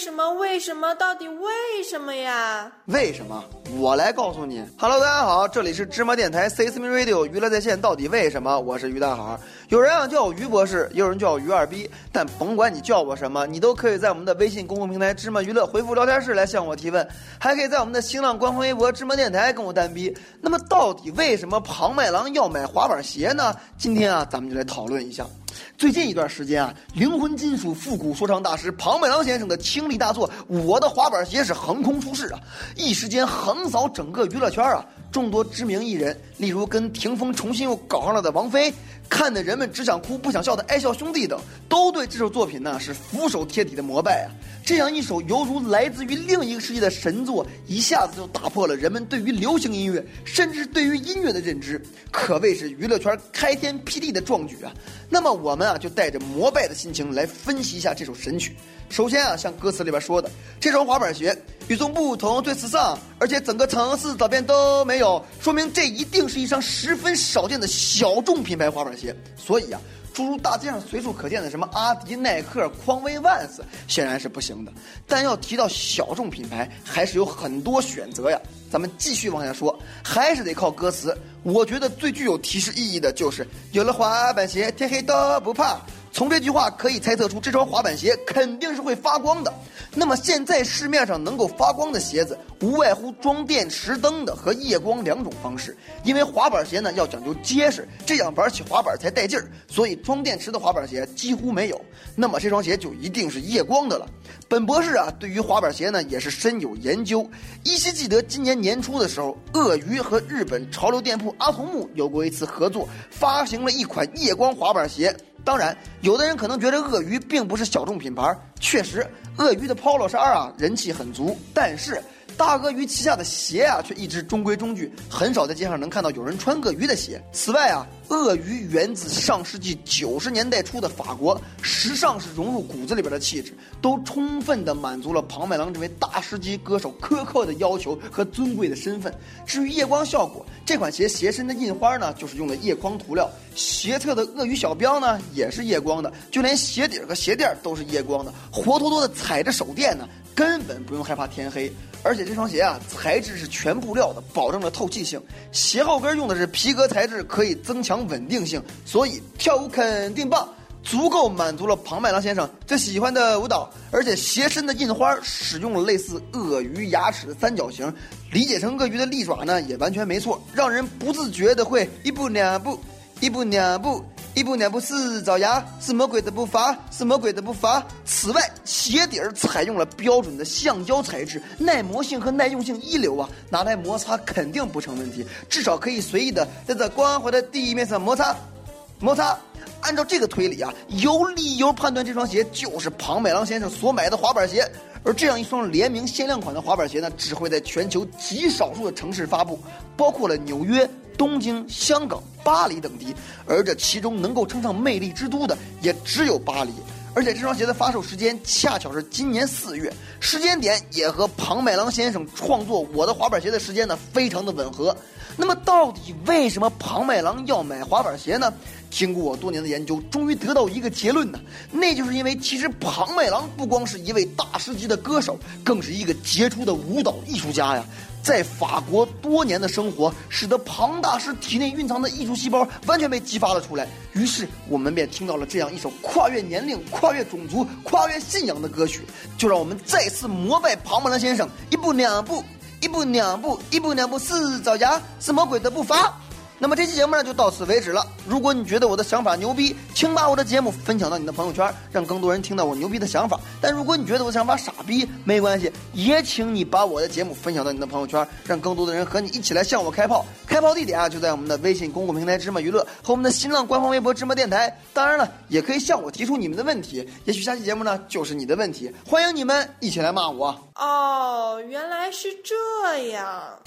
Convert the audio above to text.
什么？为什么？到底为什么呀？为什么？我来告诉你。Hello，大家好，这里是芝麻电台 C S M Radio 娱乐在线。到底为什么？我是于大海。有人啊叫我于博士，也有人叫我于二逼。但甭管你叫我什么，你都可以在我们的微信公众平台芝麻娱乐回复聊天室来向我提问，还可以在我们的新浪官方微博芝麻电台跟我单逼。那么，到底为什么庞麦郎要买滑板鞋呢？今天啊，咱们就来讨论一下。最近一段时间啊，灵魂金属复古说唱大师庞麦郎先生的倾力大作《我的滑板鞋》是横空出世啊，一时间横扫整个娱乐圈啊。众多知名艺人，例如跟霆锋重新又搞上了的王菲，看得人们只想哭不想笑的爱笑兄弟等，都对这首作品呢是俯首贴底的膜拜啊。这样一首犹如来自于另一个世界的神作，一下子就打破了人们对于流行音乐，甚至对于音乐的认知，可谓是娱乐圈开天辟地的壮举啊。那么我们啊就带着膜拜的心情来分析一下这首神曲。首先啊，像歌词里边说的，这双滑板鞋与众不同，最时尚，而且整个城市找遍都没有，说明这一定是一双十分少见的小众品牌滑板鞋。所以啊。诸如大街上随处可见的什么阿迪、耐克、匡威、万斯，显然是不行的。但要提到小众品牌，还是有很多选择呀。咱们继续往下说，还是得靠歌词。我觉得最具有提示意义的就是“有了滑板鞋，天黑都不怕”。从这句话可以猜测出，这双滑板鞋肯定是会发光的。那么现在市面上能够发光的鞋子，无外乎装电池灯的和夜光两种方式。因为滑板鞋呢要讲究结实，这样玩起滑板才带劲儿，所以装电池的滑板鞋几乎没有。那么这双鞋就一定是夜光的了。本博士啊，对于滑板鞋呢也是深有研究。依稀记得今年年初的时候，鳄鱼和日本潮流店铺阿童木有过一次合作，发行了一款夜光滑板鞋。当然，有的人可能觉得鳄鱼并不是小众品牌，确实，鳄鱼的 Polo 衫啊人气很足，但是。大鳄鱼旗下的鞋啊，却一直中规中矩，很少在街上能看到有人穿鳄鱼的鞋。此外啊，鳄鱼源自上世纪九十年代初的法国，时尚是融入骨子里边的气质，都充分的满足了庞麦郎这位大师级歌手苛刻的要求和尊贵的身份。至于夜光效果，这款鞋鞋身的印花呢，就是用的夜光涂料，鞋侧的鳄鱼小标呢，也是夜光的，就连鞋底和鞋垫都是夜光的，活脱脱的踩着手电呢。根本不用害怕天黑，而且这双鞋啊，材质是全布料的，保证了透气性。鞋后跟用的是皮革材质，可以增强稳定性，所以跳舞肯定棒，足够满足了庞麦郎先生最喜欢的舞蹈。而且鞋身的印花使用了类似鳄鱼牙齿的三角形，理解成鳄鱼的利爪呢，也完全没错，让人不自觉的会一步两步，一步两步。一步两步四爪牙，是魔鬼的步伐，是魔鬼的步伐。此外，鞋底儿采用了标准的橡胶材质，耐磨性和耐用性一流啊，拿来摩擦肯定不成问题，至少可以随意的在这光滑的地面上摩擦，摩擦。按照这个推理啊，有理由判断这双鞋就是庞麦郎先生所买的滑板鞋。而这样一双联名限量款的滑板鞋呢，只会在全球极少数的城市发布，包括了纽约。东京、香港、巴黎等地，而这其中能够称上魅力之都的也只有巴黎。而且这双鞋的发售时间恰巧是今年四月，时间点也和庞麦郎先生创作《我的滑板鞋》的时间呢非常的吻合。那么，到底为什么庞麦郎要买滑板鞋呢？经过我多年的研究，终于得到一个结论呢，那就是因为其实庞麦郎不光是一位大师级的歌手，更是一个杰出的舞蹈艺术家呀。在法国多年的生活，使得庞大师体内蕴藏的艺术细胞完全被激发了出来。于是，我们便听到了这样一首跨越年龄、跨越种族、跨越信仰的歌曲。就让我们再次膜拜庞麦郎先生，一步两步，一步两步，一步两步四爪牙，是魔鬼的步伐。那么这期节目呢就到此为止了。如果你觉得我的想法牛逼，请把我的节目分享到你的朋友圈，让更多人听到我牛逼的想法。但如果你觉得我的想法傻逼，没关系，也请你把我的节目分享到你的朋友圈，让更多的人和你一起来向我开炮。开炮地点啊就在我们的微信公共平台芝麻娱乐和我们的新浪官方微博芝麻电台。当然了，也可以向我提出你们的问题，也许下期节目呢就是你的问题。欢迎你们一起来骂我。哦，原来是这样。